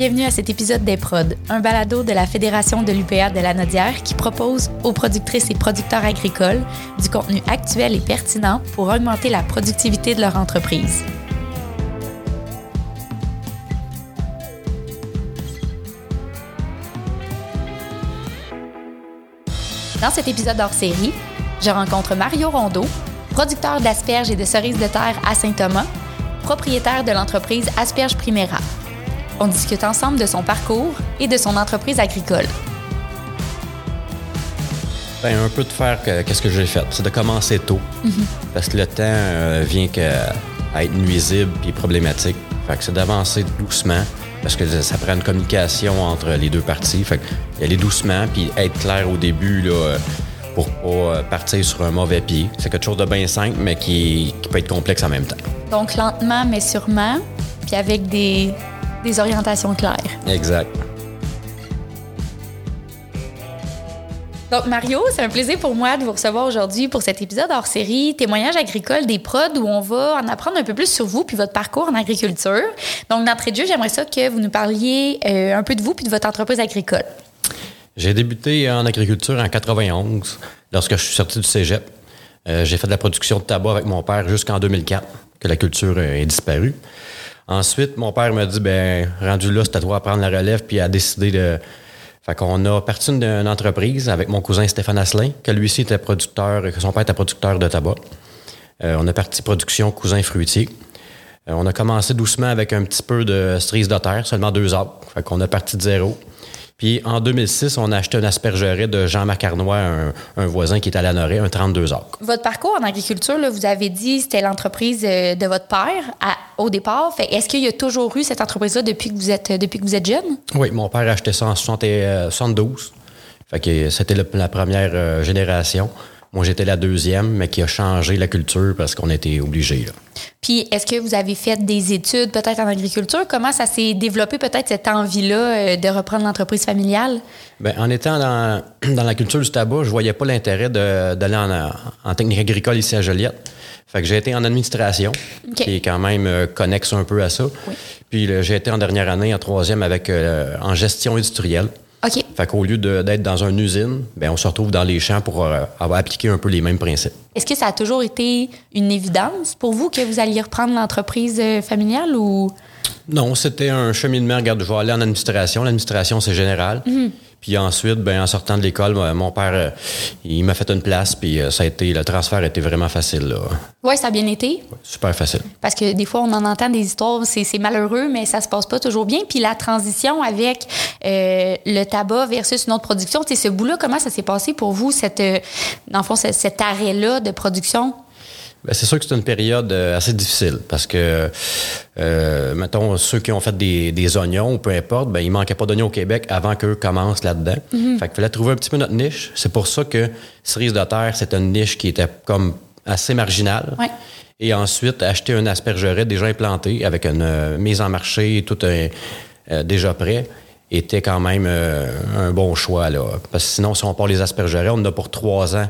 Bienvenue à cet épisode des Prod, un balado de la Fédération de l'UPA de la Nodière qui propose aux productrices et producteurs agricoles du contenu actuel et pertinent pour augmenter la productivité de leur entreprise. Dans cet épisode hors série, je rencontre Mario Rondeau, producteur d'asperges et de cerises de terre à Saint-Thomas, propriétaire de l'entreprise Asperges Primera. On discute ensemble de son parcours et de son entreprise agricole. Ben, un peu de faire qu'est-ce que j'ai fait. C'est de commencer tôt. Parce que le temps euh, vient que, à être nuisible et problématique. Fait que c'est d'avancer doucement. Parce que ça prend une communication entre les deux parties. Fait que aller doucement puis être clair au début là, euh, pour pas euh, partir sur un mauvais pied. C'est quelque chose de bien simple, mais qui, qui peut être complexe en même temps. Donc lentement mais sûrement, puis avec des, des orientations claires. Exact. Donc, Mario, c'est un plaisir pour moi de vous recevoir aujourd'hui pour cet épisode hors série Témoignages agricoles des prods où on va en apprendre un peu plus sur vous puis votre parcours en agriculture. Donc, d'entrée de jeu, j'aimerais ça que vous nous parliez euh, un peu de vous puis de votre entreprise agricole. J'ai débuté en agriculture en 91 lorsque je suis sorti du cégep. Euh, j'ai fait de la production de tabac avec mon père jusqu'en 2004, que la culture est disparue. Ensuite, mon père m'a dit, ben, rendu là, c'est à toi à prendre la relève puis à décider de. Fait qu'on a parti d'une entreprise avec mon cousin Stéphane Asselin, que lui aussi était producteur, que son père était producteur de tabac. Euh, on a parti production cousin fruitier. Euh, on a commencé doucement avec un petit peu de cerise de terre, seulement deux arbres. Fait qu'on a parti de zéro. Puis en 2006, on a acheté un aspergerie de Jean-Marc Arnois, un, un, voisin qui est à la Norée, un 32 acres. Votre parcours en agriculture, là, vous avez dit c'était l'entreprise euh, de votre père à, au départ. Est-ce qu'il y a toujours eu cette entreprise-là depuis que vous êtes depuis que vous êtes jeune? Oui, mon père a acheté ça en 72. Fait que c'était la première euh, génération. Moi, j'étais la deuxième, mais qui a changé la culture parce qu'on était obligés. Puis, est-ce que vous avez fait des études peut-être en agriculture? Comment ça s'est développé peut-être cette envie-là euh, de reprendre l'entreprise familiale? Bien, en étant dans, dans, la culture du tabac, je voyais pas l'intérêt d'aller en, en, technique agricole ici à Joliette. Fait que j'ai été en administration, okay. qui est quand même euh, connexe un peu à ça. Oui. Puis j'ai été en dernière année, en troisième, avec euh, en gestion industrielle. OK. Fait qu'au lieu d'être dans une usine, ben on se retrouve dans les champs pour euh, avoir appliqué un peu les mêmes principes. Est-ce que ça a toujours été une évidence pour vous que vous alliez reprendre l'entreprise euh, familiale ou? Non, c'était un cheminement. Regarde, je vais aller en administration. L'administration, c'est général. Mm -hmm. Puis ensuite, ben, en sortant de l'école, mon père, il m'a fait une place, puis ça a été, le transfert était vraiment facile. Oui, ça a bien été. Super facile. Parce que des fois, on en entend des histoires, c'est malheureux, mais ça se passe pas toujours bien. Puis la transition avec euh, le tabac versus une autre production, ce bout-là, comment ça s'est passé pour vous, cette, euh, dans le fond, cet arrêt-là de production? Ben, c'est sûr que c'est une période assez difficile parce que, euh, mettons, ceux qui ont fait des, des oignons ou peu importe, ben, il manquait pas d'oignons au Québec avant qu'eux commencent là-dedans. Mm -hmm. Fait qu'il fallait trouver un petit peu notre niche. C'est pour ça que cerise de terre, c'est une niche qui était comme assez marginale. Ouais. Et ensuite, acheter un aspergeret déjà implanté avec une euh, mise en marché, tout un, euh, déjà prêt était quand même euh, un bon choix. Là. Parce que sinon, si on part les aspergerets, on en a pour trois ans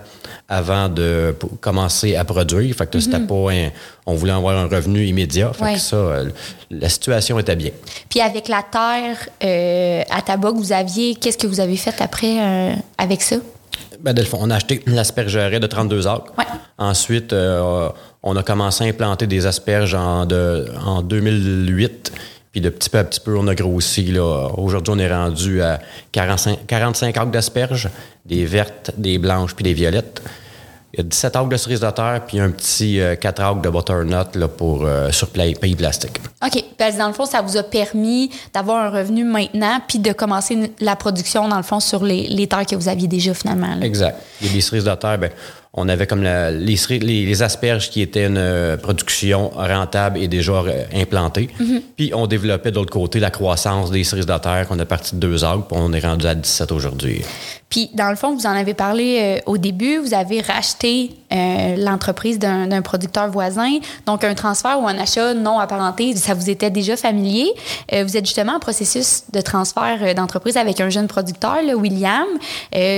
avant de commencer à produire. Fait que mm -hmm. c'était pas un, on voulait avoir un revenu immédiat. Fait Ouais. que ça, euh, la situation était bien. Puis avec la terre euh, à tabac que vous aviez, qu'est-ce que vous avez fait après euh, avec ça? Ben, de le fond, on a acheté l'aspergeret de 32 acres. Ouais. Ensuite, euh, on a commencé à implanter des asperges en, de, en 2008. Puis de petit peu à petit peu, on a grossi. Aujourd'hui, on est rendu à 45, 45 acres d'asperges, des vertes, des blanches puis des violettes. Il y a 17 acres de cerises de terre, puis un petit euh, 4 acres de butternut là, pour, euh, sur pays plastique. OK. Parce que dans le fond, ça vous a permis d'avoir un revenu maintenant puis de commencer la production, dans le fond, sur les, les terres que vous aviez déjà finalement. là. Exact. Et les cerises de terre, ben, on avait comme la- les, ceri- les, les asperges qui étaient une euh, production rentable et déjà euh, implantée. Puis on développait de l'autre côté la croissance des cerises de terre qu'on a parti de deux arbres, puis on est rendu à 17 aujourd'hui. Puis, dans le fond, vous en avez parlé euh, au début, vous avez racheté euh, l'entreprise d'un producteur voisin. Donc, un transfert ou un achat non apparenté, ça vous était déjà familier. Euh, vous êtes justement en processus de transfert d'entreprise avec un jeune producteur, là, William.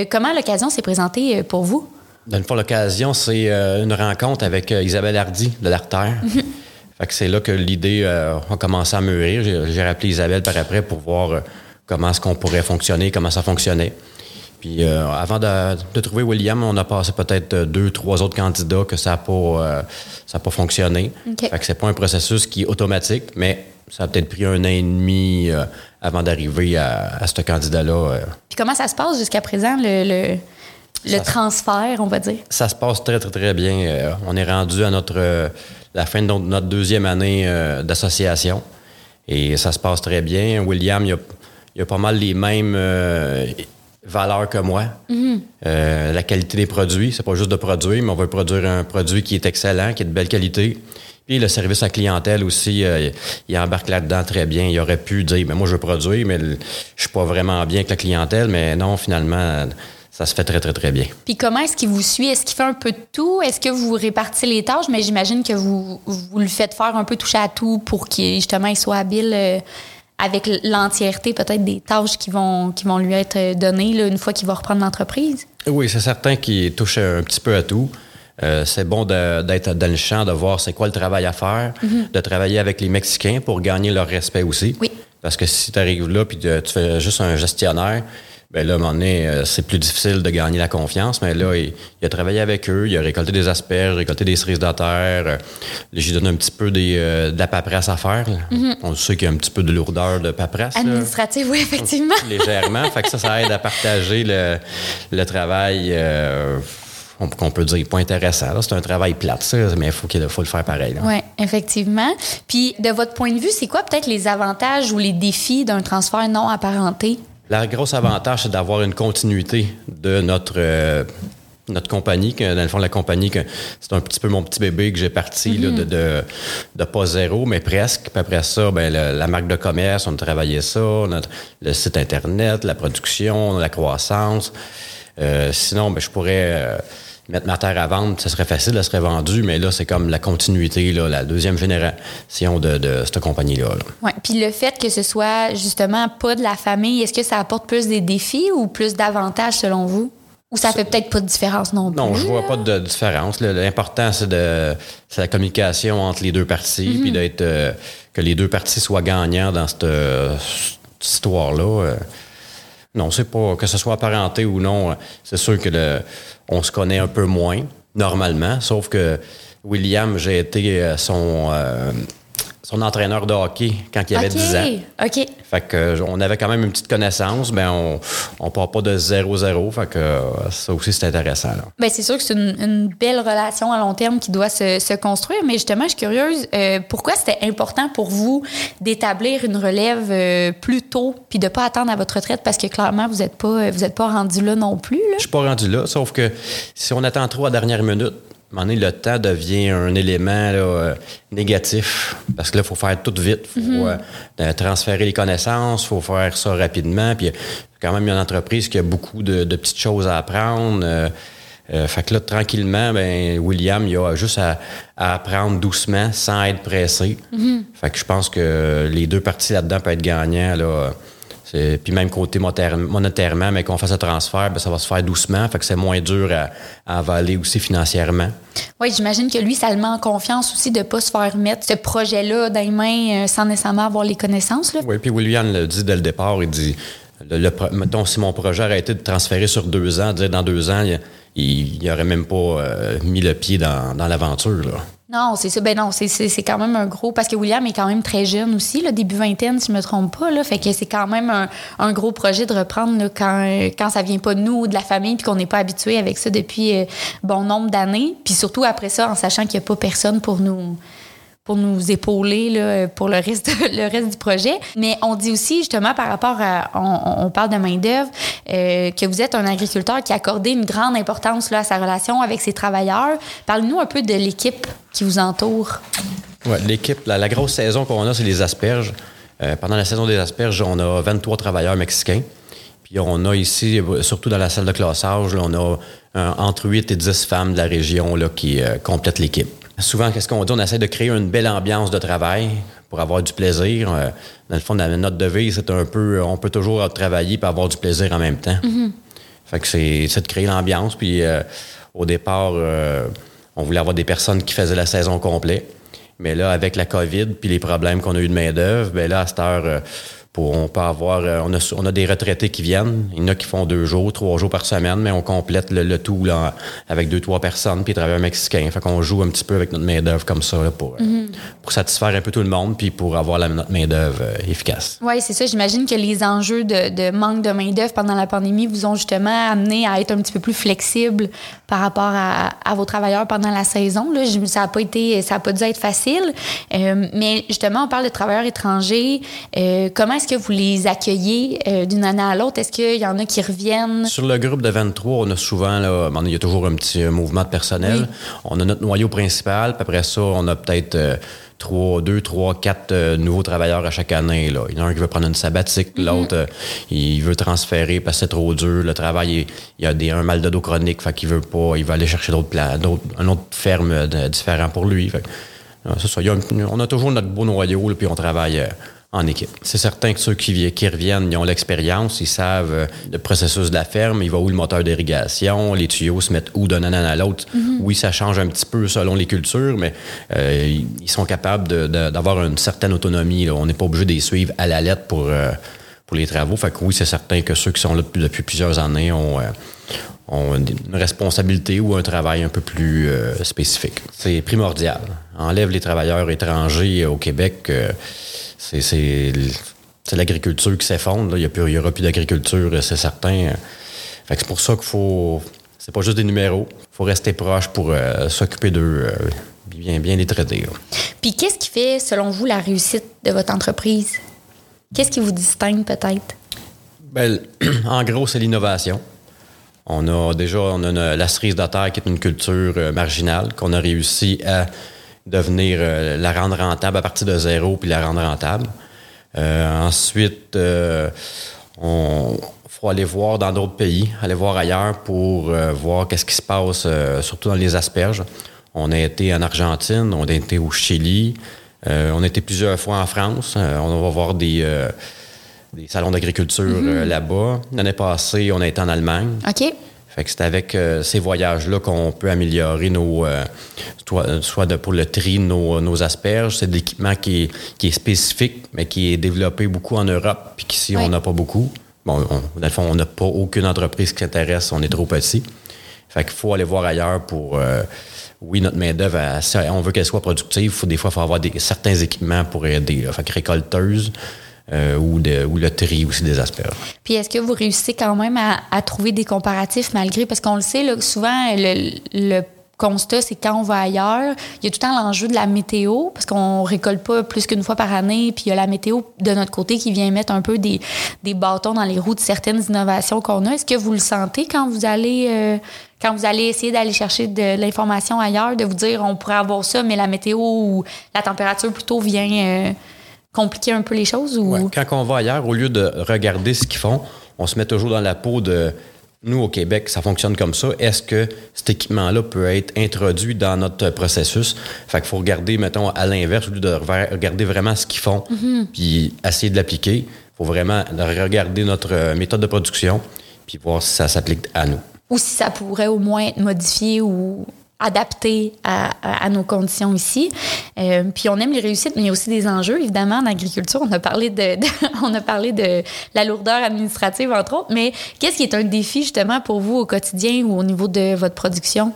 Comment l'occasion s'est présentée pour vous? Le fond, l'occasion, c'est euh, une rencontre avec euh, Isabelle Hardy de l'Artère. Fait que c'est là que l'idée a commencé à mûrir. J'ai rappelé Isabelle par après pour voir comment est-ce qu'on pourrait fonctionner, comment ça fonctionnait. Puis euh, avant de, trouver William, on a passé peut-être deux, trois autres candidats que ça n'a pas, euh, pas fonctionné. Fait que c'est pas un processus qui est automatique, mais ça a peut-être pris un an et demi euh, avant d'arriver à, ce candidat-là. Puis comment ça se passe jusqu'à présent, le, le, transfert, on va dire? Ça se passe très, très, très bien. on est rendu à notre la fin de notre deuxième année d'association. Et ça se passe très bien. William, il a, il a pas mal les mêmes valeur que moi. Mhm. Euh, la qualité des produits, c'est pas juste de produire, mais on veut produire un produit qui est excellent, qui est de belle qualité. Puis le service à clientèle aussi, euh, il embarque là-dedans très bien. Il aurait pu dire, ben moi je veux produire, mais je suis pas vraiment bien avec la clientèle, mais non, finalement, ça se fait très, très, très bien. Puis comment est-ce qu'il vous suit? Est-ce qu'il fait un peu de tout? Est-ce que vous répartissez les tâches? Mais j'imagine que vous, vous le faites faire un peu toucher à tout pour qu'il justement il soit habile. Euh, avec l'entièreté peut-être des tâches qui vont, qui vont lui être données une fois qu'il va reprendre l'entreprise? Oui, c'est certain qu'il touche un petit peu à tout. Euh, c'est bon d'être dans le champ, de voir c'est quoi le travail à faire, mhm. de travailler avec les Mexicains pour gagner leur respect aussi. Oui. Parce que si tu arrives là puis tu fais juste un gestionnaire, ben là, à un moment donné, euh, c'est plus difficile de gagner la confiance, mais là, il, a travaillé avec eux, il a récolté des asperges, récolté des cerises de terre. Euh, j'ai donné un petit peu des, euh, de la paperasse à faire. Mm-hmm. On sait qu'il y a un petit peu de lourdeur de paperasse. Administrative, oui, effectivement. Légèrement. fait que ça, ça aide à partager le, le travail. qu'on peut dire pas intéressant. C'est un travail plate, ça, mais il faut, qu'il faut le faire pareil. Oui, effectivement. Puis, de votre point de vue, c'est quoi peut-être les avantages ou les défis d'un transfert non apparenté? La grosse avantage, c'est d'avoir une continuité de notre, euh, notre compagnie. Que, dans le fond, la compagnie, que c'est un petit peu mon petit bébé que j'ai parti de, de, de, pas zéro, mais presque. Puis après ça, ben, la marque de commerce, on a travaillé ça, notre, le site Internet, la production, la croissance. Euh, sinon, ben, je pourrais... Euh, mettre ma terre à vendre, ça serait facile, elle serait vendue, mais là, c'est comme la continuité, là, la deuxième génération de, de cette compagnie-là. Oui, puis le fait que ce soit justement pas de la famille, est-ce que ça apporte plus des défis ou plus d'avantages selon vous? Ou ça, fait peut-être pas de différence non plus? Non, je vois pas de différence. L'important, c'est de la communication entre les deux parties, puis mm-hmm. d'être euh, que les deux parties soient gagnants dans cette, histoire-là. Euh. Non, c'est pas que ce soit apparenté ou non. C'est sûr que le, on se connaît un peu moins, normalement, sauf que William, j'ai été euh, son, euh, son entraîneur de hockey quand il avait 10 ans. OK. Fait que, euh, on avait quand même une petite connaissance, mais on ne part pas de 0-0. Fait que ça aussi, c'est intéressant. Bien, c'est sûr que c'est une, belle relation à long terme qui doit se, construire. Mais justement, je suis curieuse, pourquoi c'était important pour vous d'établir une relève plus tôt puis de ne pas attendre à votre retraite? Parce que clairement, vous n'êtes pas, vous êtes pas rendu là non plus. Là. Je suis pas rendu là, sauf que si on attend trop à dernière minute, un le temps devient un élément euh, négatif parce que là, il faut faire tout vite. Il faut mhm. euh, transférer les connaissances, il faut faire ça rapidement. Puis, quand même une entreprise qui a beaucoup de, petites choses à apprendre. Euh, fait que là, tranquillement, ben, William, il a juste à, apprendre doucement sans être pressé. Mhm. Fait que je pense que les deux parties là-dedans peuvent être gagnants. Là, puis même côté monétairement, mais qu'on fasse un transfert, ben, ça va se faire doucement, fait que c'est moins dur à, avaler aussi financièrement. Oui, j'imagine que lui, ça le met en confiance aussi de ne pas se faire mettre ce projet-là dans les mains euh, sans nécessairement avoir les connaissances. Là. Oui, puis William le dit dès le départ, il dit, le, mettons, si mon projet aurait été de transférer sur deux ans, dire dans deux ans, il n'aurait même pas euh, mis le pied dans, dans l'aventure. Non, c'est ça. Ben non, c'est quand même un gros. Parce que William est quand même très jeune aussi, là, début vingtaine, si je me trompe pas. Là, fait que c'est quand même un, gros projet de reprendre quand, quand ça vient pas de nous ou de la famille, puis qu'on n'est pas habitué avec ça depuis euh, bon nombre d'années. Puis surtout après ça, en sachant qu'il n'y a pas personne pour nous pour nous épauler là, pour le reste, le reste du projet. Mais on dit aussi, justement, par rapport à... On, parle de main-d'œuvre, euh, que vous êtes un agriculteur qui a accordé une grande importance là, à sa relation avec ses travailleurs. Parlez-nous un peu de l'équipe qui vous entoure. Oui, l'équipe, la, grosse saison qu'on a, c'est les asperges. Euh, pendant la saison des asperges, on a 23 travailleurs mexicains. Puis on a ici, surtout dans la salle de classage, on a entre 8 et 10 femmes de la région là, qui euh, complètent l'équipe. Souvent, qu'est-ce qu'on dit? On essaie de créer une belle ambiance de travail pour avoir du plaisir. Euh, dans le fond, notre devise, c'est un peu, on peut toujours travailler et avoir du plaisir en même temps. Mm-hmm. Fait que c'est de créer l'ambiance. Puis euh, au départ, euh, on voulait avoir des personnes qui faisaient la saison complète. Mais là, avec la COVID puis les problèmes qu'on a eu de main-d'œuvre, ben là, à cette heure, euh, pour, on peut avoir, euh, on, a, on a des retraités qui viennent. Il y en a qui font deux jours, trois jours par semaine, mais on complète le, tout là, avec deux, trois personnes, puis travailleur mexicain. Fait qu'on joue un petit peu avec notre main-d'œuvre comme ça pour, mm-hmm. pour satisfaire un peu tout le monde, puis pour avoir la, notre main-d'œuvre efficace. Oui, c'est ça. J'imagine que les enjeux de, de manque de main-d'œuvre pendant la pandémie vous ont justement amené à être un petit peu plus flexible par rapport à, à vos travailleurs pendant la saison. Là. Ça n'a pas été, ça a pas dû être facile. Euh, mais justement, on parle de travailleurs étrangers. Euh, comment est-ce que vous les accueillez euh, d'une année à l'autre? Est-ce qu'il y en a qui reviennent? Sur le groupe de 23, on a souvent, là, il y a toujours un petit mouvement de personnel. On a notre noyau principal, puis après ça, on a peut-être euh, trois, deux, trois, quatre euh, nouveaux travailleurs à chaque année. Là. Il y en a un qui veut prendre une sabbatique, mm-hmm. l'autre, il veut transférer parce que c'est trop dur. Le travail, il, y a des, un mal de dos chronique, fait qu'il veut pas, il va aller chercher d'autres plans, d'autres, un autre ferme différent pour lui. Fait, c'est ça. on a toujours notre beau noyau, puis on travaille en équipe. C'est certain que ceux qui, qui reviennent, ils ont l'expérience, ils savent euh, le processus de la ferme, il va où le moteur d'irrigation, les tuyaux se mettent où d'un an à l'autre. Mm-hmm. Oui, ça change un petit peu selon les cultures, mais euh, ils sont capables d'avoir une certaine autonomie. On n'est pas obligé de les suivre à la lettre pour, euh, pour les travaux. Fait que oui, c'est certain que ceux qui sont là depuis, plusieurs années ont, ont une responsabilité ou un travail un peu plus spécifique. C'est primordial. Enlève les travailleurs étrangers au Québec c'est l'agriculture qui s'effondre. Il n'y aura plus d'agriculture, c'est certain. c'est pour ça qu'il faut. C'est pas juste des numéros. Il faut rester proche pour euh, s'occuper d'eux, euh, bien, bien les traiter. Puis qu'est-ce qui fait, selon vous, la réussite de votre entreprise? Qu'est-ce qui vous distingue peut-être? Ben, en gros, c'est l'innovation. On a déjà on a la cerise de terre qui est une culture euh, marginale qu'on a réussi à devenir euh, la rendre rentable à partir de zéro puis la rendre rentable. Euh, ensuite, euh, on faut aller voir dans d'autres pays, aller voir ailleurs pour voir qu'est-ce qui se passe, surtout dans les asperges. On a été en Argentine, on a été au Chili, on a été plusieurs fois en France. on va voir des, des salons d'agriculture mm-hmm. là-bas. L'année passée, on a été en Allemagne. OK. Fait que c'est avec euh, ces voyages-là qu'on peut améliorer nos, euh, soit, de, pour le tri nos, asperges. C'est de l'équipement qui est, spécifique, mais qui est développé beaucoup en Europe, puis qu'ici, on n'a pas beaucoup. Bon, on, dans le fond, on n'a pas aucune entreprise qui s'intéresse, on est trop petit. Fait qu'il faut aller voir ailleurs pour. Euh, oui, notre main-d'œuvre, on veut qu'elle soit productive, il faut des fois faut avoir des, certains équipements pour aider. Fait que récolteuse, euh, ou, de, ou le tri aussi des asperges. Puis est-ce que vous réussissez quand même à, trouver des comparatifs malgré, parce qu'on le sait, là, souvent le, constat, c'est quand on va ailleurs, il y a tout le temps l'enjeu de la météo, parce qu'on récolte pas plus qu'une fois par année, puis il y a la météo de notre côté qui vient mettre un peu des, des bâtons dans les roues de certaines innovations qu'on a. Est-ce que vous le sentez quand vous allez... Euh, quand vous allez essayer d'aller chercher de l'information ailleurs, de vous dire on pourrait avoir ça, mais la météo ou la température plutôt vient euh, compliquer un peu les choses? Ou... Quand on va ailleurs, au lieu de regarder ce qu'ils font, on se met toujours dans la peau de nous, au Québec, ça fonctionne comme ça. Est-ce que cet équipement-là peut être introduit dans notre processus? Fait qu'il faut regarder, mettons, à l'inverse, au lieu de regarder vraiment ce qu'ils font, mm-hmm. puis essayer de l'appliquer. Il faut vraiment regarder notre méthode de production, puis voir si ça s'applique à nous. Ou si ça pourrait au moins être modifié ou adapté à, nos conditions ici. Euh, puis on aime les réussites, mais il y a aussi des enjeux. Évidemment, en agriculture, on a parlé de, on a parlé de la lourdeur administrative, entre autres. Mais qu'est-ce qui est un défi, justement, pour vous au quotidien ou au niveau de votre production?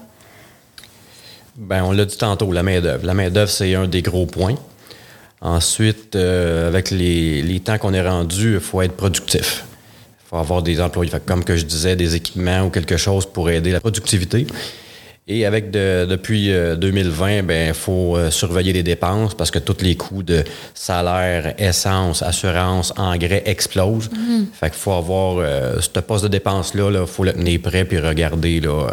Bien, on l'a dit tantôt, la main-d'œuvre. La main-d'œuvre, c'est un des gros points. Ensuite, euh, avec les, les temps qu'on est rendu, il faut être productif. Il faut avoir des employés, comme que je disais, des équipements ou quelque chose pour aider la productivité. Et avec depuis 2020, euh, ben il faut euh, surveiller les dépenses parce que tous les coûts de salaire, essence, assurance, engrais explosent. Mm-hmm. Fait qu'il faut avoir euh, ce poste de dépense-là, il faut le tenir prêt puis regarder là,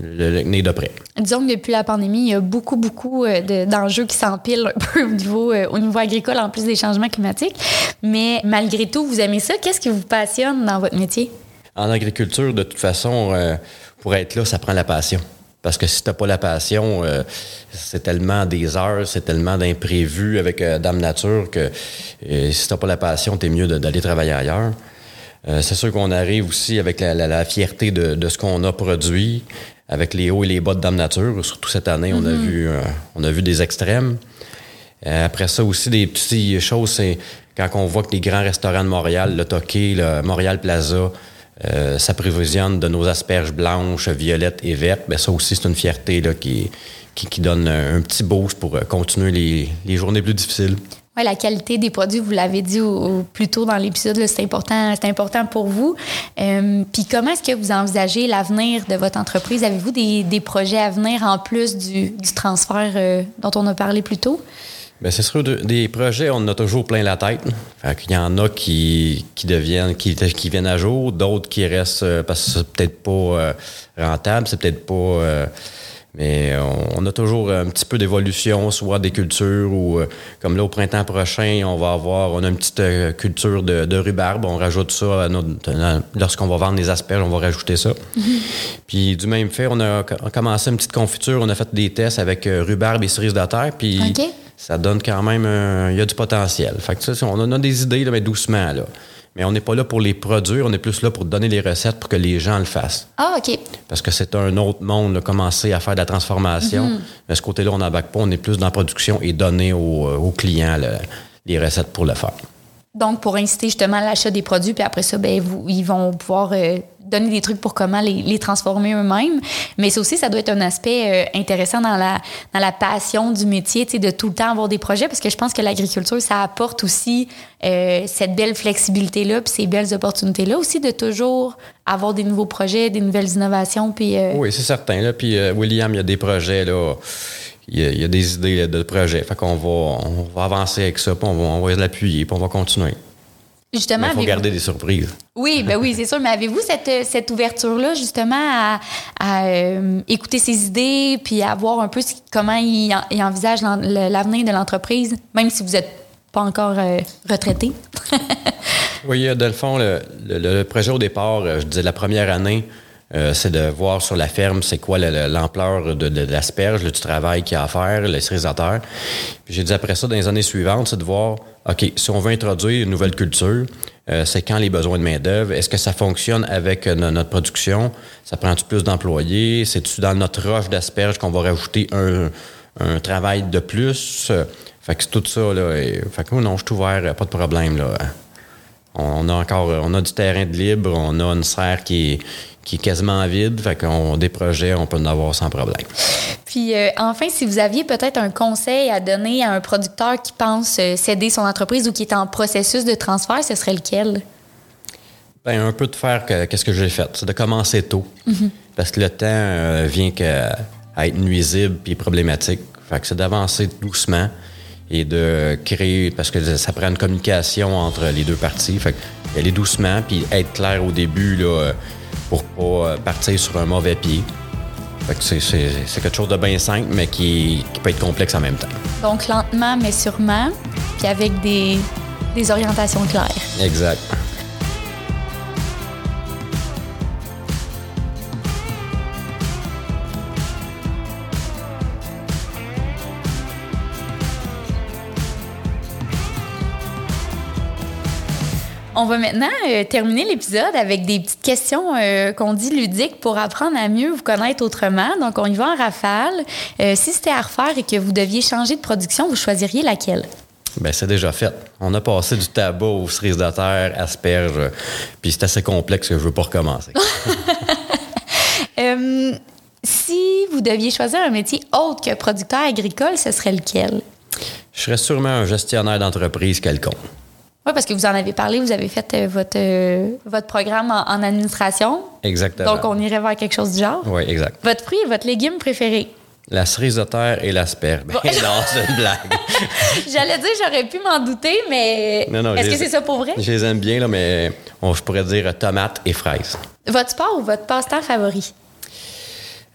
le, tenir de près. Disons que depuis la pandémie, il y a beaucoup, beaucoup d'enjeux qui s'empilent un peu au niveau, au niveau agricole en plus des changements climatiques. Mais malgré tout, vous aimez ça? Qu'est-ce qui vous passionne dans votre métier? En agriculture, de toute façon, pour être là, ça prend la passion. Parce que si tu n'as pas la passion, euh, c'est tellement des heures, c'est tellement d'imprévus avec euh, Dame Nature que euh, si tu n'as pas la passion, tu es mieux d'aller travailler ailleurs. c'est sûr qu'on arrive aussi avec la, fierté de, ce qu'on a produit. avec les hauts et les bas de Dame Nature. Surtout cette année, on, a vu, euh, on a vu des extrêmes. Euh, après ça aussi, des petites choses, c'est quand on voit que les grands restaurants de Montréal, le Toqué, le Montréal Plaza, euh, s'approvisionnent de nos asperges blanches, violettes et vertes, ben ça aussi, c'est une fierté qui, donne un petit boost pour euh, continuer les, journées plus difficiles. Oui, la qualité des produits, vous l'avez dit plus tôt dans l'épisode, c'est important, important pour vous. Euh, Puis comment est-ce que vous envisagez l'avenir de votre entreprise? Avez-vous des, projets à venir en plus du, transfert dont on a parlé plus tôt? Bien, c'est sûr, des projets, on en a toujours plein la tête. Fait qu'il y en a qui, qui deviennent, qui, qui viennent à jour, d'autres qui restent euh, parce que c'est peut-être pas euh, rentable, c'est peut-être pas. Euh, mais on, a toujours un petit peu d'évolution, soit des cultures ou comme là au printemps prochain, on va avoir, on a une petite culture de, de rhubarbe, on rajoute ça à notre, lorsqu'on va vendre les asperges, on va rajouter ça. Mm-hmm. Puis du même fait, on a, on a, commencé une petite confiture, on a fait des tests avec rhubarbe et cerises de terre, puis okay ça donne quand même un, il y a du potentiel. Fait que ça, on en a des idées, là, mais doucement. Là. Mais on n'est pas là pour les produire, on est plus là pour donner les recettes pour que les gens le fassent. Ah, OK. Parce que c'est un autre monde, de commencer à faire de la transformation. Mm-hmm. Mais ce côté-là, on n'embarque pas, on est plus dans la production et donner aux, aux clients le, les recettes pour le faire. Donc, pour inciter justement à l'achat des produits, puis après ça, ben, vous, ils vont pouvoir euh, donner des trucs pour comment les, les transformer eux-mêmes. Mais ça aussi, ça doit être un aspect euh, intéressant dans la, dans la passion du métier, de tout le temps avoir des projets, parce que je pense que l'agriculture, ça apporte aussi euh, cette belle flexibilité-là, puis ces belles opportunités-là aussi de toujours avoir des nouveaux projets, des nouvelles innovations. Puis, euh... Oui, c'est certain. Là. Puis, William, il y a des projets, là il y, a, il y, a, des idées de projet. Fait qu'on va, on va avancer avec ça, puis on va, on va l'appuyer, puis on va continuer. Justement, il faut garder des surprises. Oui, ben oui, c'est sûr. Mais avez-vous cette, cette ouverture-là, justement, à, à euh, écouter ses idées, puis à voir un peu comment il, il envisage l'avenir de l'entreprise, même si vous n'êtes pas encore euh, retraité? oui, dans le fond, le, le, le, projet au départ, euh, je disais la première année, euh, c'est de voir sur la ferme c'est quoi l'ampleur de, de, l'asperge, du travail qu'il y a à faire, le cérisateur. Puis j'ai dit après ça, dans les années suivantes, c'est de voir, OK, si on veut introduire une nouvelle culture, euh, c'est quand les besoins de main-d'œuvre, est-ce que ça fonctionne avec euh, notre production? Ça prend-tu plus d'employés? C'est-tu dans notre roche d'asperges qu'on va rajouter un, un, travail de plus? Fait que c'est tout ça, là. Fait que non, je suis ouvert, pas de problème, là. On a encore, on a du terrain de libre, on a une serre qui est, qui est quasiment vide. Fait qu'on des projets, on peut en avoir sans problème. Puis euh, enfin, si vous aviez peut-être un conseil à donner à un producteur qui pense euh, céder son entreprise ou qui est en processus de transfert, ce serait lequel? Bien, un peu de faire qu'est-ce que, que j'ai fait. C'est de commencer tôt. Mm-hmm. Parce que le temps euh, vient que, à être nuisible puis problématique. Fait que c'est d'avancer doucement et de créer, parce que ça prend une communication entre les deux parties. Fait que aller doucement puis être clair au début, là, pour pas partir sur un mauvais pied. C'est quelque chose de bien simple, mais qui, qui, peut être complexe en même temps. Donc, lentement, mais sûrement, puis avec des, des orientations claires. Exact. On va maintenant euh, terminer l'épisode avec des petites questions euh, qu'on dit ludiques pour apprendre à mieux vous connaître autrement. Donc, on y va en rafale. Euh, si c'était à refaire et que vous deviez changer de production, vous choisiriez laquelle? Bien, c'est déjà fait. On a passé du tabac aux cerises de terre, asperges, puis c'est assez complexe que je veux pas recommencer. si vous deviez choisir un métier autre que producteur agricole, ce serait lequel? Je serais sûrement un gestionnaire d'entreprise quelconque. Oui, parce que vous en avez parlé, vous avez fait euh, votre, euh, votre programme en, en, administration. Exactement. Donc, on irait vers quelque chose du genre. Oui, exact. Votre fruit et votre légume préféré? La cerise de terre et l'asperge. Ben, non, c'est une blague. J'allais dire, j'aurais pu m'en douter, mais non, non, est-ce que c'est ça pour vrai? Je les aime bien, là, mais on, je pourrais dire tomates et fraises. Votre sport ou votre passe-temps favori?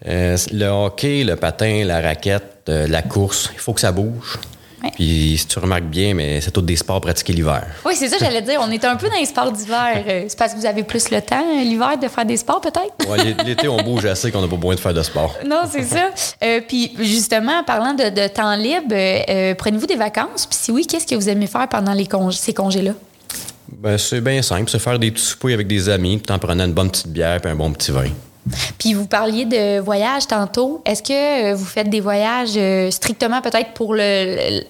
Euh, le hockey, le patin, la raquette, euh, la course. Il faut que ça bouge. Ouais. Puis si tu remarques bien, mais c'est tous des sports pratiqués l'hiver. Oui, c'est ça, j'allais dire. On est un peu dans les sports d'hiver. c'est parce que vous avez plus le temps l'hiver de faire des sports, peut-être? Oui, l'été, on bouge assez qu'on n'a pas besoin de faire de sport. Non, c'est ça. Euh, puis justement, en parlant de, de temps libre, euh, prenez-vous des vacances? Puis si oui, qu'est-ce que vous aimez faire pendant les congés, ces congés-là? Ben, c'est bien simple. C'est faire des petits soupers avec des amis, tout en prenant une bonne petite bière et un bon petit vin. Puis vous parliez de voyage tantôt. Est-ce que euh, vous faites des voyages euh, strictement peut-être pour le,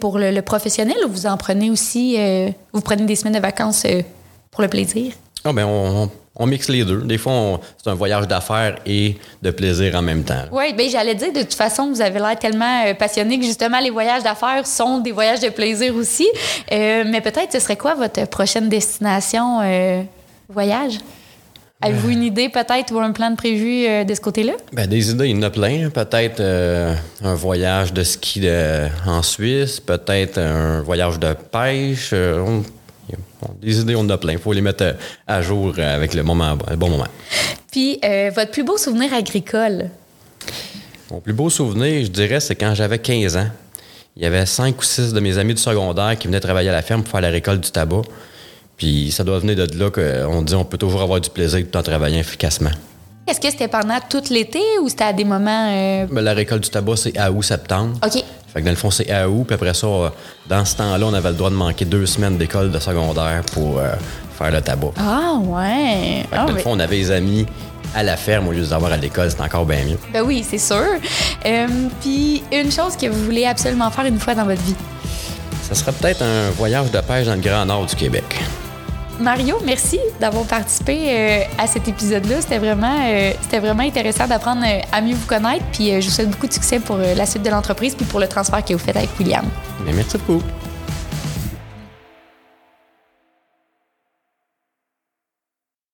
pour le, le professionnel ou vous en prenez aussi, euh, vous prenez des semaines de vacances euh, pour le plaisir? Ah, ben, on, on mixe les deux. Des fois, c'est un voyage d'affaires et de plaisir en même temps. Oui, bien j'allais dire, de toute façon, vous avez l'air tellement euh, passionné que justement les voyages d'affaires sont des voyages de plaisir aussi. Mais peut-être, ce serait quoi votre prochaine destination voyage? Avez-vous une idée peut-être ou un plan de prévu euh, de ce côté-là? Ben, des idées, il y en a plein. Peut-être euh, un voyage de ski de- en Suisse, peut-être un voyage de pêche. euh, on- des idées, on en a plein. Il faut les mettre euh, à jour euh, avec le, moment, le bon moment. Puis, euh, votre plus beau souvenir agricole? Mon plus beau souvenir, je dirais, c'est quand j'avais 15 ans. Il y avait cinq ou six de mes amis du secondaire qui venaient travailler à la ferme pour faire la récolte du tabac. Puis ça doit venir de là qu'on dit on peut toujours avoir du plaisir tout en travaillant efficacement. Est-ce que c'était pendant tout l'été ou c'était à des moments. euh, Mais la récolte du tabac, c'est à août-septembre. OK. Fait que dans le fond, c'est à août. Puis après ça, euh, dans ce temps-là, on avait le droit de manquer deux semaines d'école de secondaire pour euh, faire le tabac. Ah, ouais. Fait que Ah, dans le ben- fond, on avait les amis à la ferme au lieu de les avoir à l'école. C'est encore bien mieux. ben oui, c'est sûr. Euh, Puis, une chose que vous voulez absolument faire une fois dans votre vie? Ça serait peut-être un voyage de pêche dans le Grand Nord du Québec. Mario, merci d'avoir participé euh, à cet épisode-là. C'était vraiment, euh, c'était vraiment intéressant d'apprendre euh, à mieux vous connaître. Puis, je vous souhaite beaucoup de succès pour la suite de l'entreprise puis pour le transfert que vous faites avec William. Merci beaucoup.